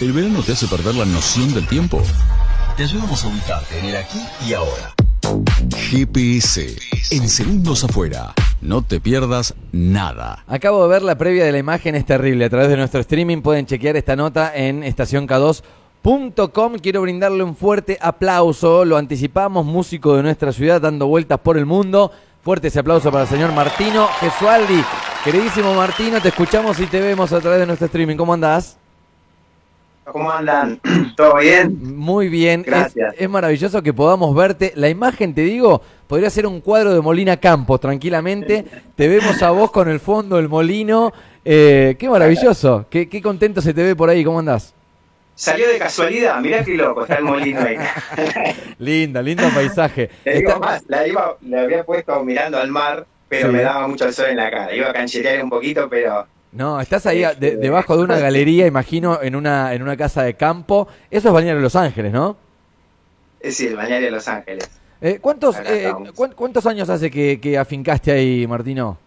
¿El verano te hace perder la noción del tiempo? Te ayudamos a ubicarte en el aquí y ahora. GPS, en segundos afuera. No te pierdas nada. Acabo de ver la previa de la imagen, es terrible. A través de nuestro streaming pueden chequear esta nota en estacionk2.com. Quiero brindarle un fuerte aplauso. Lo anticipamos, músico de nuestra ciudad dando vueltas por el mundo. Fuerte ese aplauso para el señor Martino Gesualdi. Queridísimo Martino, te escuchamos y te vemos a través de nuestro streaming. ¿Cómo andás? ¿Cómo andan? ¿Todo bien? Muy bien. Gracias. Es, es maravilloso que podamos verte. La imagen, te digo, podría ser un cuadro de Molina Campos, tranquilamente. Te vemos a vos con el fondo del molino. Eh, qué maravilloso. Qué, qué contento se te ve por ahí. ¿Cómo andás? Salió de casualidad, mirá qué loco, está el molino ahí. Linda, lindo paisaje. Te digo Está- más, la, iba, la había puesto mirando al mar, pero Sí. me daba mucho el sol en la cara. Iba a cancherear un poquito, pero No, estás ahí de- debajo de una galería, imagino, en una, en una casa de campo. Eso es Balneario Los Ángeles, ¿no? es decir, el balneario de Los Ángeles. Eh, ¿cuántos, eh, ¿Cuántos años hace que, que afincaste ahí, Martino?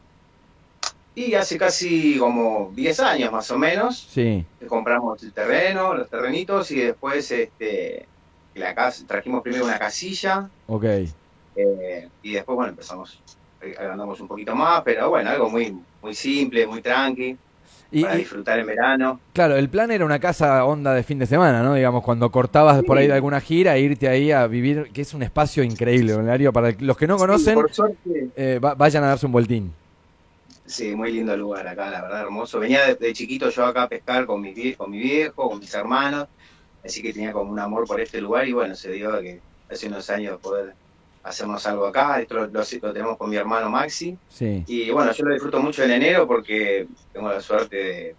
Y hace casi como 10 años más o menos, Sí. que compramos el terreno, los terrenitos, y después este, la casa, trajimos primero una casilla, Ok. Eh, y después, bueno, empezamos, eh, agrandamos un poquito más, pero bueno, algo muy, muy simple, muy tranqui, Y, para disfrutar en verano. claro, el plan era una casa onda de fin de semana, ¿no? Digamos, cuando cortabas por ahí de alguna gira, irte ahí a vivir, que es un espacio increíble, balneario. Para los que no conocen, Sí, por suerte, eh, va- vayan a darse un vueltín. sí, muy lindo lugar acá, la verdad, hermoso. Venía de, de chiquito yo acá a pescar con mi, con mi viejo, con mis hermanos, así que tenía como un amor por este lugar y bueno, se dio que hace unos años poder hacernos algo acá, esto lo, lo- lo tenemos con mi hermano Maxi, Sí. Y bueno, yo lo disfruto mucho en enero porque tengo la suerte de,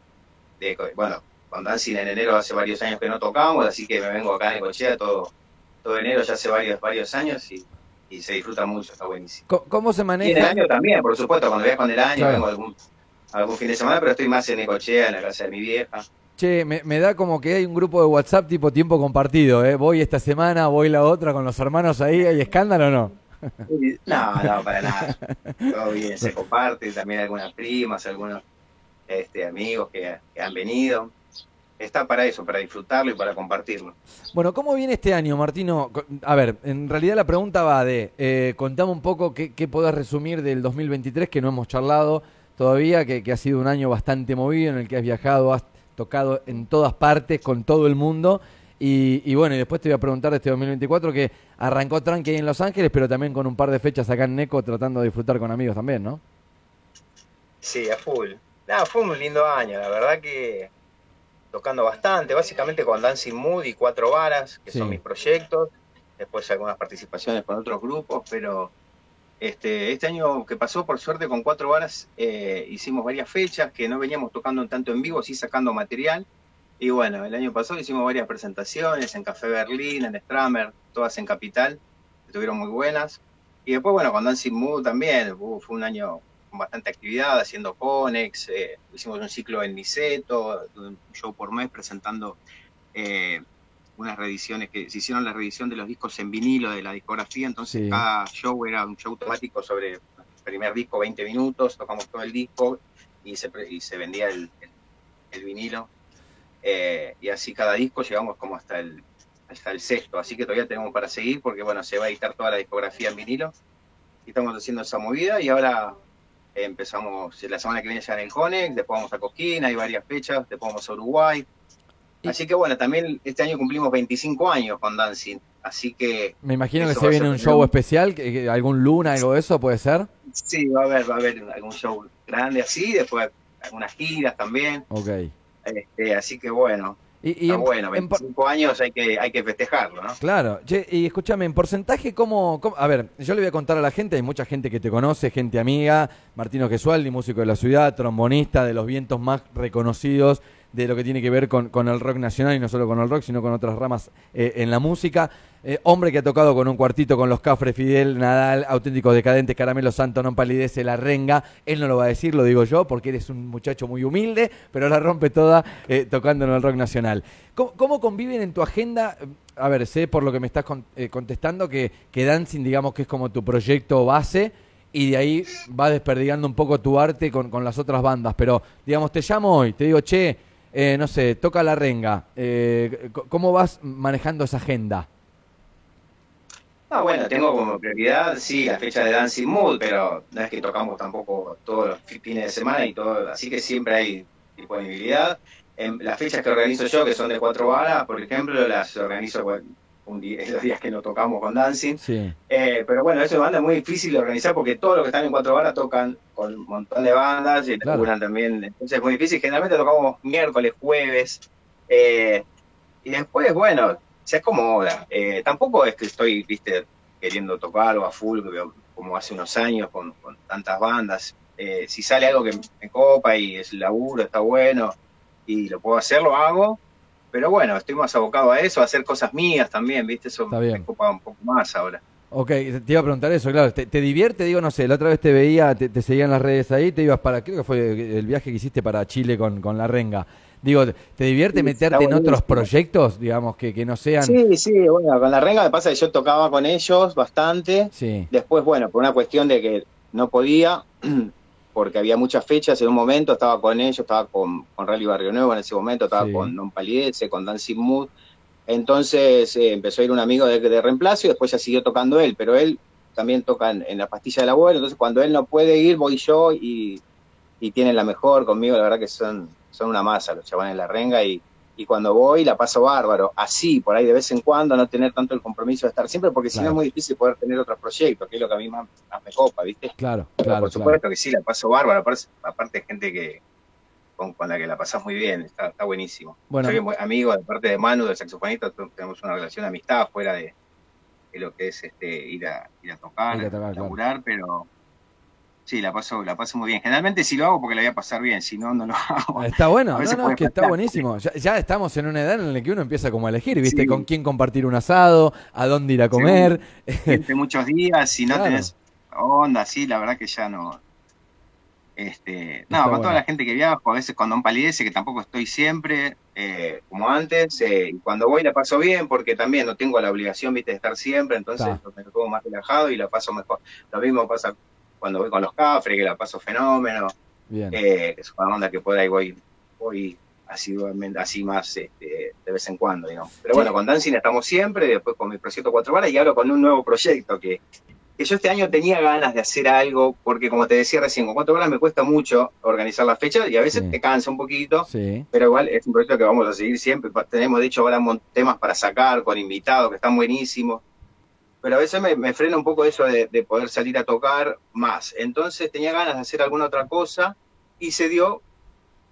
de- bueno, con Dancing en enero hace varios años que no tocamos, así que me vengo acá en Cochea todo, todo enero ya hace varios, varios años y, y se disfruta mucho, está buenísimo. ¿Cómo se Y en el maneja? año también, por supuesto, cuando viajo en el año, Claro. vengo algún, algún fin de semana, pero estoy más en Ecochea, en la casa de mi vieja. Che, me, me da como que hay un grupo de WhatsApp tipo tiempo compartido, ¿eh? Voy esta semana, voy la otra con los hermanos ahí, ¿hay escándalo o no? No, no, para nada. Todo bien, se comparte, también algunas primas, algunos este, amigos que, que han venido. Está para eso, para disfrutarlo y para compartirlo. Bueno, ¿cómo viene este año, Martino? A ver, en realidad la pregunta va de, eh, contame un poco qué, qué podés resumir del 2023 que no hemos charlado todavía, que, que ha sido un año bastante movido en el que has viajado, has tocado en todas partes, con todo el mundo. Y, y bueno, y después te voy a preguntar de este 2024 que arrancó tranqui ahí en Los Ángeles, pero también con un par de fechas acá en Neco tratando de disfrutar con amigos también, ¿no? Sí, a full. Nada, fue un lindo año, la verdad que tocando bastante, básicamente con Dancing Mood y Cuatro Varas, que Sí. son mis proyectos, después algunas participaciones con otros grupos, pero este, este año que pasó, por suerte, con Cuatro Varas eh, hicimos varias fechas que no veníamos tocando tanto en vivo, sí sacando material, y bueno, el año pasado hicimos varias presentaciones en Café Berlín, en Stramer, todas en Capital, estuvieron muy buenas, y después, bueno, con Dancing Mood también, uh, fue un año con bastante actividad, haciendo Conex, eh, hicimos un ciclo en Niceto, un show por mes presentando eh, unas reediciones que se hicieron la reedición de los discos en vinilo de la discografía, entonces Sí. cada show era un show temático sobre el primer disco 20 minutos, tocamos todo el disco y se, y se vendía el, el- el vinilo. Eh, y así cada disco llegamos como hasta el, hasta el sexto, así que todavía tenemos para seguir porque bueno, se va a editar toda la discografía en vinilo y estamos haciendo esa movida y ahora empezamos la semana que viene ya en el Conex, después vamos a Cosquín, hay varias fechas, después vamos a Uruguay. Así que bueno, también este año cumplimos 25 años con Dancing, así que Me imagino que se viene un show especial, algún luna, algo de eso, ¿puede ser? sí, va a haber, va a haber algún show grande así, después algunas giras también, Ok. este, así que bueno, Y, y está en- bueno, en por- 25 años hay que, hay que festejarlo, ¿no? Claro, che, y escúchame, en porcentaje, ¿cómo, cómo- A ver, yo le voy a contar a la gente, hay mucha gente que te conoce, gente amiga, Martino Gesualdi, músico de la ciudad, trombonista de los vientos más reconocidos de lo que tiene que ver con, con el rock nacional y no solo con el rock, sino con otras ramas eh, en la música. Eh, hombre que ha tocado con un cuartito con los Cafres, Fidel, Nadal, Auténticos Decadentes, Caramelo Santo, Non Palidece, La Renga. Él no lo va a decir, lo digo yo, porque eres un muchacho muy humilde, pero la rompe toda eh, tocando en el rock nacional. ¿Cómo, conviven en tu agenda? A ver, sé por lo que me estás con- contestando que, que Dancing, digamos que es como tu proyecto base y de ahí va desperdigando un poco tu arte con, con las otras bandas. Pero, digamos, te llamo hoy, te digo, che, eh, no sé, toca la renga. Eh, ¿Cómo vas manejando esa agenda? Ah, bueno, tengo como prioridad, sí, la fecha de Dancing Mood, pero no es que tocamos tampoco todos los fines de semana y todo, así que siempre hay disponibilidad. En las fechas que organizo yo, que son de cuatro balas, por ejemplo, las organizo un día, los días que no tocamos con Dancing. Eh, pero bueno, eso es muy difícil de organizar porque todos los que están en cuatro balas tocan con un montón de bandas y también. Entonces es muy difícil. Generalmente tocamos miércoles, jueves. Eh, y después, bueno, se acomoda. Eh, tampoco es que estoy, viste, queriendo tocar o a full como hace unos años con, tantas bandas. Eh, si sale algo que me copa y es laburo, está bueno y lo puedo hacer, lo hago. Pero bueno, estoy más abocado a eso, a hacer cosas mías también, ¿viste? Eso me copa un poco más ahora. Ok, te iba a preguntar eso, claro. ¿Te, divierte? Digo, no sé, la otra vez te veía, te, te seguían las redes ahí, te ibas para, creo que fue el viaje que hiciste para Chile con, con la renga. Digo, ¿te divierte meterte en otros proyectos, digamos, que, que no sean...? Sí, sí, bueno, con la renga me pasa que yo tocaba con ellos bastante. Sí. Después, bueno, por una cuestión de que no podía, porque había muchas fechas en un momento, estaba con ellos, estaba con, con Rally Barrio Nuevo en ese momento, estaba con Non Palidece, con Dancing Mood. Entonces eh, empezó a ir un amigo de, de, reemplazo y después ya siguió tocando él, pero él también toca en, la pastilla del abuelo, entonces cuando él no puede ir, voy yo y, y tienen la mejor conmigo, la verdad que son, son una masa los chavales en la renga y, y cuando voy la paso bárbaro, así, por ahí de vez en cuando, no tener tanto el compromiso de estar siempre, porque si no es muy difícil poder tener otros proyectos, que es lo que a mí más, me copa, ¿viste? Claro, claro. por supuesto que sí, la paso bárbaro, aparte, aparte gente que con, la que la pasas muy bien, está, está buenísimo. Bueno. Soy amigo, de parte de Manu, del saxofonista, tenemos una relación de amistad fuera de, lo que es este ir a, ir a tocar, ir a, laburar, pero Sí, la paso, la paso muy bien. Generalmente sí lo hago porque la voy a pasar bien, si no, no lo hago. Está bueno, no, no, es que está buenísimo. Ya, estamos en una edad en la que uno empieza como a elegir, ¿viste? Con quién compartir un asado, a dónde ir a comer. Sí, muchos días, si no tenés onda, sí, la verdad que ya no. Este, no, con toda la gente que viajo, a veces con Don Palidece, que tampoco estoy siempre, eh, como antes, eh, y cuando voy la paso bien, porque también no tengo la obligación, viste, de estar siempre, entonces me lo más relajado y la paso mejor. Lo mismo pasa cuando voy con los cafres, que la paso fenómeno. Eh, es una onda que por ahí voy, voy así, así más este, de vez en cuando, digamos. Pero bueno, con Dancing estamos siempre, después con mi proyecto Cuatro Balas y ahora con un nuevo proyecto que, que yo este año tenía ganas de hacer algo, porque como te decía recién, con Cuatro Balas me cuesta mucho organizar las fechas y a veces te cansa un poquito, pero igual es un proyecto que vamos a seguir siempre. Tenemos, de hecho, ahora temas para sacar con invitados que están buenísimos pero a veces me, frena un poco eso de, poder salir a tocar más. Entonces tenía ganas de hacer alguna otra cosa y se dio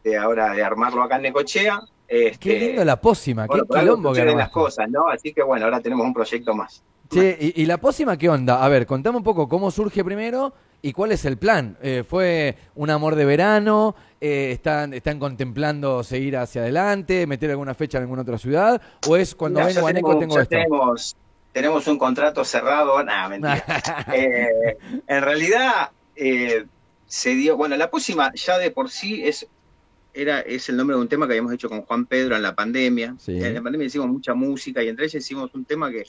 de ahora de armarlo acá en Necochea. Este, qué lindo la pócima, qué quilombo que las cosas, ¿no? Así que bueno, ahora tenemos un proyecto más. Sí, y, la pócima qué onda? A ver, contame un poco cómo surge primero y cuál es el plan. Eh, ¿Fue un amor de verano? Eh, están, ¿Están contemplando seguir hacia adelante, meter alguna fecha en alguna otra ciudad? ¿O es cuando vengo a Neco tengo esto? tenemos un contrato cerrado, nada, mentira. Eh, en realidad eh, se dio, bueno, la pócima ya de por sí es era es el nombre de un tema que habíamos hecho con Juan Pedro en la pandemia. En la pandemia hicimos mucha música y entre ellas hicimos un tema que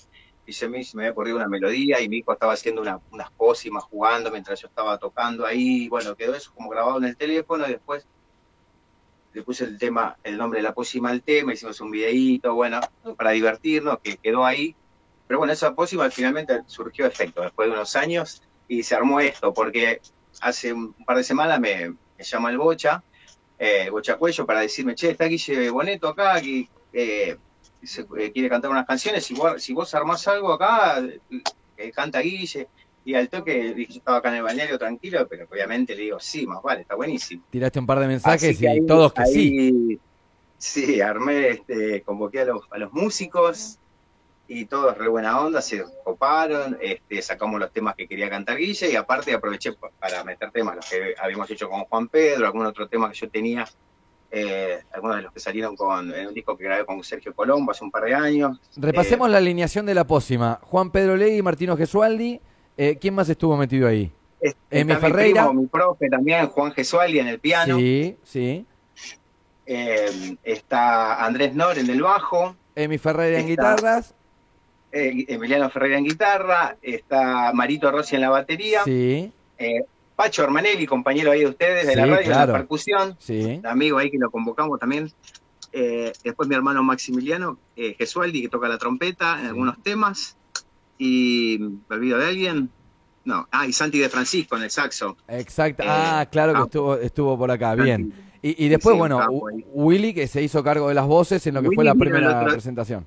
y se me, me había ocurrido una melodía y mi hijo estaba haciendo unas pócimas jugando mientras yo estaba tocando ahí. Bueno, quedó eso como grabado en el teléfono y después le puse el tema, el nombre de la pócima al tema, hicimos un videíto, bueno, para divertirnos, que quedó ahí pero bueno, esa pócima finalmente surgió efecto después de unos años y se armó esto, porque hace un par de semanas me, llama el Bocha, eh, Bocha Cuello, para decirme, che, está Guille Boneto acá, que eh, eh, quiere cantar unas canciones, si vos, si vos armás algo acá, canta Guille. Y al toque dije, yo estaba acá en el balneario tranquilo, pero obviamente le digo, sí, más vale, está buenísimo. Tiraste un par de mensajes y todos que sí. Sí, armé, este, convoqué a los, a los músicos, y todos re buena onda, se coparon, este, sacamos los temas que quería cantar Guille y aparte aproveché para meter temas, los que habíamos hecho con Juan Pedro, algún otro tema que yo tenía, eh, algunos de los que salieron con, en un disco que grabé con Sergio Colombo hace un par de años. Repasemos eh, la alineación de la pócima, Juan Pedro Ley, Martino Gesualdi, eh, ¿quién más estuvo metido ahí? Emi Ferreira. Mi, profe también, Juan Gesualdi en el piano. Sí, sí. está Andrés Nor en el bajo. Emi Ferreira en guitarras. Eh, Emiliano Ferreira en guitarra, está Marito Rossi en la batería, sí. Eh, Pacho Ormanelli, compañero ahí de ustedes de la radio, en la percusión, sí. amigo ahí que lo convocamos también Eh, después mi hermano Maximiliano Gesualdi, que toca la trompeta en algunos temas. Y me olvido de alguien. No, ah, y Santi de Francisco en el saxo. Exacto. ah, claro que estuvo, estuvo por acá, bien. Y, después, bueno, Willy que se hizo cargo de las voces en lo que fue la primera presentación.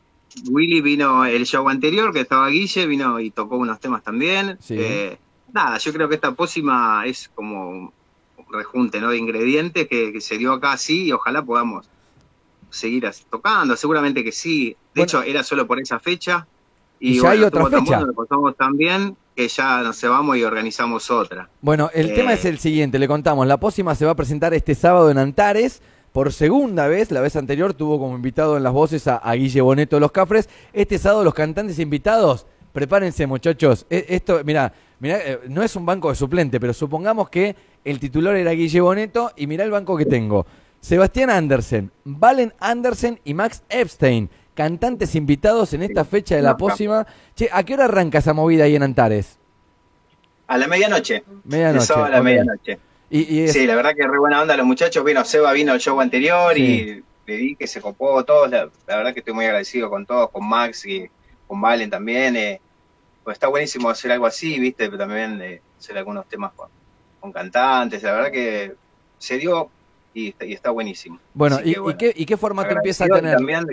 Willy vino el show anterior, que estaba Guille, vino y tocó unos temas también. Eh, nada, yo creo que esta pócima es como un rejunte ¿no? de ingredientes que, se dio acá así y ojalá podamos seguir tocando. Seguramente que sí. De hecho, era solo por esa fecha. Y, ya hay otra fecha. también que ya nos vamos y organizamos otra. Bueno, el tema es eh, el siguiente, le contamos, la pócima se va a presentar este sábado en Antares. Por segunda vez, la vez anterior tuvo como invitado en las voces a, Guille Boneto de los Cafres. Este sábado los cantantes invitados, prepárense muchachos. E, esto, mira, mira, eh, no es un banco de suplente, pero supongamos que el titular era Guille Boneto y mira el banco que tengo. Sebastián Andersen, Valen Andersen y Max Epstein cantantes invitados en esta fecha de la pócima. Che, ¿a qué hora arranca esa movida ahí en Antares? A la medianoche. Medianoche. a la medianoche. Y, Sí, la verdad que re buena onda los muchachos. Vino Seba, vino el show anterior y le di que se copó todos. La, verdad que estoy muy agradecido con todos, con Max y con Valen también. Eh, pues está buenísimo hacer algo así, ¿viste? Pero también eh, hacer algunos temas con, cantantes. La verdad que se dio y, está buenísimo. Bueno, y, qué, ¿y qué formato empieza a tener? También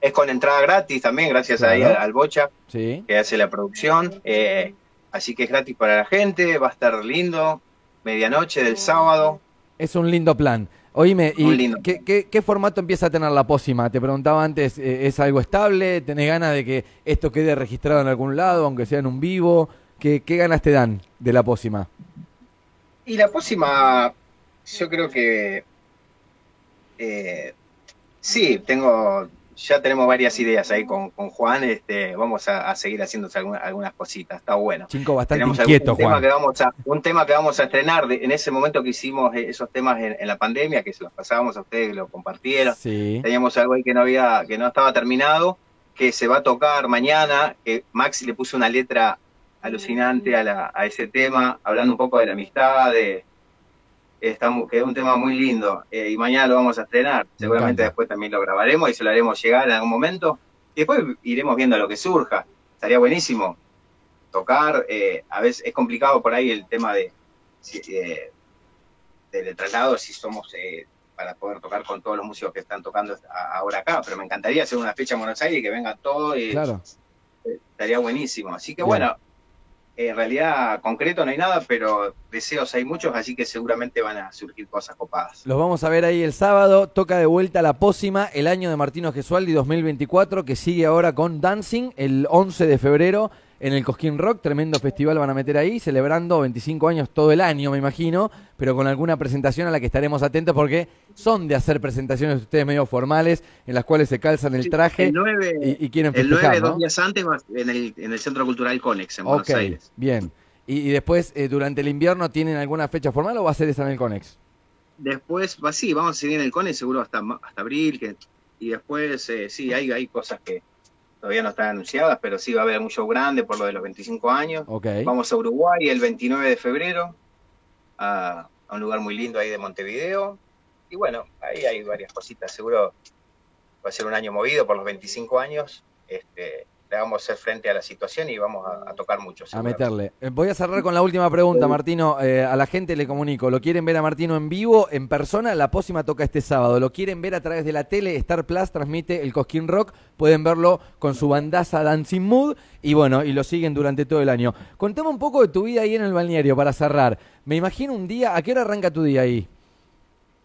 es con entrada gratis también, gracias ahí al, Bocha, que hace la producción. Eh, así que es gratis para la gente, va a estar lindo, medianoche del sábado. Es un lindo plan. Oíme, ¿y qué, formato empieza a tener la pócima? Te preguntaba antes, eh, ¿es algo estable? ¿Tenés ganas de que esto quede registrado en algún lado, aunque sea en un vivo? ¿Qué, ganas te dan de la pócima? Y la pócima, yo creo que... Eh, sí, tengo ya tenemos varias ideas ahí con, con Juan. Este, vamos a, seguir haciendo algunas, cositas. Está bueno. Chico, bastante inquieto, Juan. Tema que vamos a, un tema que vamos a estrenar en ese momento que hicimos eh, esos temas en, la pandemia, que se los pasábamos a ustedes, que lo compartieron. Teníamos algo ahí que no había, que no estaba terminado, que se va a tocar mañana. Que Maxi le puso una letra alucinante a, a ese tema, hablando un poco de la amistad, de Estamos, que es un tema muy lindo eh, y mañana lo vamos a estrenar. Seguramente después también lo grabaremos y se lo haremos llegar en algún momento. Y después iremos viendo lo que surja. Estaría buenísimo tocar. Eh, a veces es complicado por ahí el tema de, eh, del traslado, si somos para poder tocar con todos los músicos que están tocando ahora acá. Pero me encantaría hacer una fecha en Buenos Aires y que venga todo. Y, claro. estaría buenísimo. Así que bueno en realidad concreto no hay nada, pero deseos hay muchos, así que seguramente van a surgir cosas copadas. Los vamos a ver ahí el sábado, toca de vuelta la pócima, el año de Martino Gesualdi 2024, que sigue ahora con Dancing el 11 de febrero en el Cosquín Rock, tremendo festival van a meter ahí, celebrando 25 años todo el año, me imagino, pero con alguna presentación a la que estaremos atentos porque son de hacer presentaciones ustedes medio formales, en las cuales se calzan el traje y, quieren festejar, El 9, dos días antes, en el, en el Centro Cultural Conex, en Buenos Aires. bien. Y, después, eh, durante el invierno, ¿tienen alguna fecha formal o va a ser esa en el Conex? Después, va, sí, vamos a seguir en el Conex seguro hasta, hasta abril, que, y después, eh, sí, hay, hay cosas que todavía no están anunciadas, pero sí va a haber un show grande por lo de los 25 años. Vamos a Uruguay el 29 de febrero, a, un lugar muy lindo ahí de Montevideo. Y bueno, ahí hay varias cositas, seguro va a ser un año movido por los 25 años. Este, vamos a hacer frente a la situación y vamos a, tocar mucho. A meterle. Eh, voy a cerrar con la última pregunta, Martino. Eh, a la gente le comunico, ¿lo quieren ver a Martino en vivo, en persona? La pócima toca este sábado. ¿Lo quieren ver a través de la tele? Star Plus transmite el Cosquín Rock. Pueden verlo con su bandaza Dancing Mood y bueno, y lo siguen durante todo el año. Contame un poco de tu vida ahí en el balneario para cerrar. Me imagino un día, ¿a qué hora arranca tu día ahí?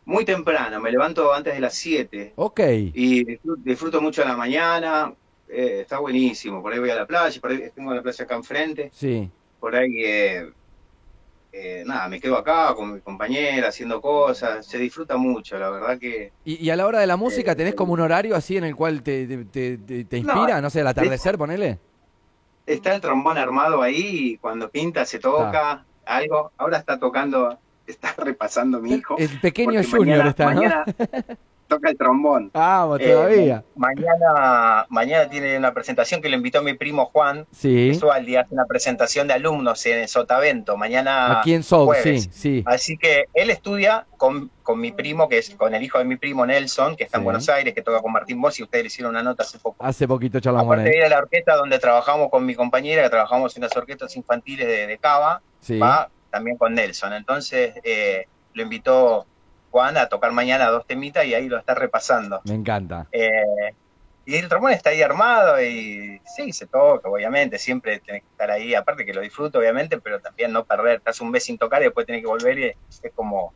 Muy temprano, me levanto antes de las 7. Ok. Y disfruto mucho de la mañana, eh, está buenísimo. Por ahí voy a la playa, por ahí tengo la playa acá enfrente. Sí. Por ahí, eh, eh, nada, me quedo acá con mi compañera haciendo cosas. Se disfruta mucho, la verdad que. ¿Y, a la hora de la música tenés como un horario así en el cual te, te, inspira? No, sé, al atardecer, ponele. Está el trombón armado ahí y cuando pinta se toca algo. Ahora está tocando, está repasando mi hijo. El, pequeño Junior está, ¿no? toca el trombón. Eh, todavía. mañana, mañana tiene una presentación que le invitó mi primo Juan. Sí. día hace una presentación de alumnos en Sotavento. Mañana. Aquí en Sot, sí, sí. Así que él estudia con, con, mi primo, que es con el hijo de mi primo Nelson, que está en Buenos Aires, que toca con Martín Bosch, y ustedes le hicieron una nota hace poco. Hace poquito charlamos Aparte de ir a la orquesta donde trabajamos con mi compañera, que trabajamos en las orquestas infantiles de, de Cava, va también con Nelson. Entonces eh, lo invitó Juan a tocar mañana dos temitas y ahí lo está repasando. Me encanta. Eh, y el trombón está ahí armado y sí, se toca, obviamente, siempre tiene que estar ahí, aparte que lo disfruto, obviamente, pero también no perder, estás un mes sin tocar y después tiene que volver y es como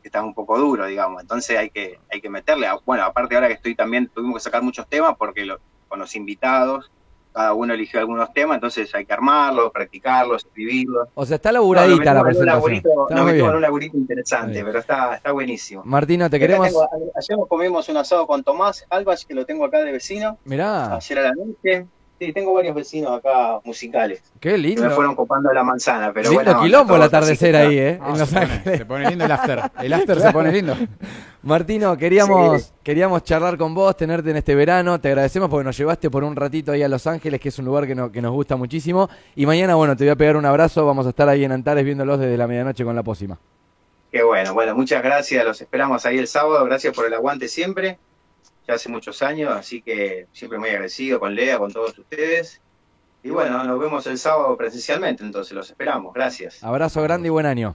que está un poco duro, digamos, entonces hay que, hay que meterle, bueno, aparte ahora que estoy también, tuvimos que sacar muchos temas porque con los invitados cada uno eligió algunos temas, entonces hay que armarlos, practicarlos, escribirlos. O sea, está laburadita la presentación. Nos metimos en un laburito interesante, pero está, está buenísimo. Martino, te queremos... ayer comimos un asado con Tomás Albas, que lo tengo acá de vecino. Mirá. Ayer a la noche. Sí, tengo varios vecinos acá musicales. Qué lindo. me fueron copando la manzana, pero lindo bueno. quilombo el atardecer ahí, ¿eh? en Los Ángeles. Se pone lindo el after. El after se pone lindo. Martino, queríamos, queríamos charlar con vos, tenerte en este verano. Te agradecemos porque nos llevaste por un ratito ahí a Los Ángeles, que es un lugar que, que nos gusta muchísimo. Y mañana, bueno, te voy a pegar un abrazo. Vamos a estar ahí en Antares viéndolos desde la medianoche con la pócima. Qué bueno, bueno, muchas gracias. Los esperamos ahí el sábado. Gracias por el aguante siempre. Ya hace muchos años, así que siempre muy agradecido con Lea, con todos ustedes. Y bueno, nos vemos el sábado presencialmente, entonces los esperamos. Gracias. Abrazo grande y buen año.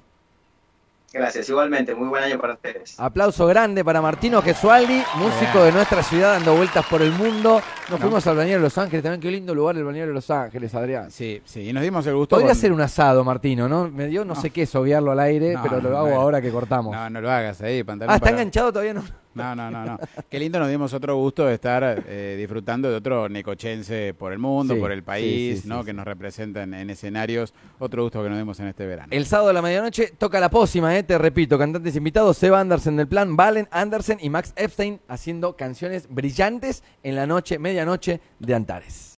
Gracias, igualmente, muy buen año para ustedes. Aplauso grande para Martino Gesualdi, músico de nuestra ciudad dando vueltas por el mundo. Nos fuimos al balneario de Los Ángeles, también qué lindo lugar el balneario de Los Ángeles, Adrián. Sí, sí, y nos dimos el gusto. Podría ser un asado, Martino, ¿no? Me dio no, sé qué soviarlo al aire, pero lo hago ahora que cortamos. No, no lo hagas ahí, pantalón. Ah, está enganchado todavía no. No, no, no, no. Qué lindo nos dimos otro gusto de estar eh, disfrutando de otro necochense por el mundo, por el país, ¿no? Que nos representan en escenarios. Otro gusto que nos dimos en este verano. El sábado de la medianoche toca la pócima, ¿eh? Te repito, cantantes invitados, Seba Andersen del plan, Valen Andersen y Max Epstein haciendo canciones brillantes en la noche, medianoche de Antares.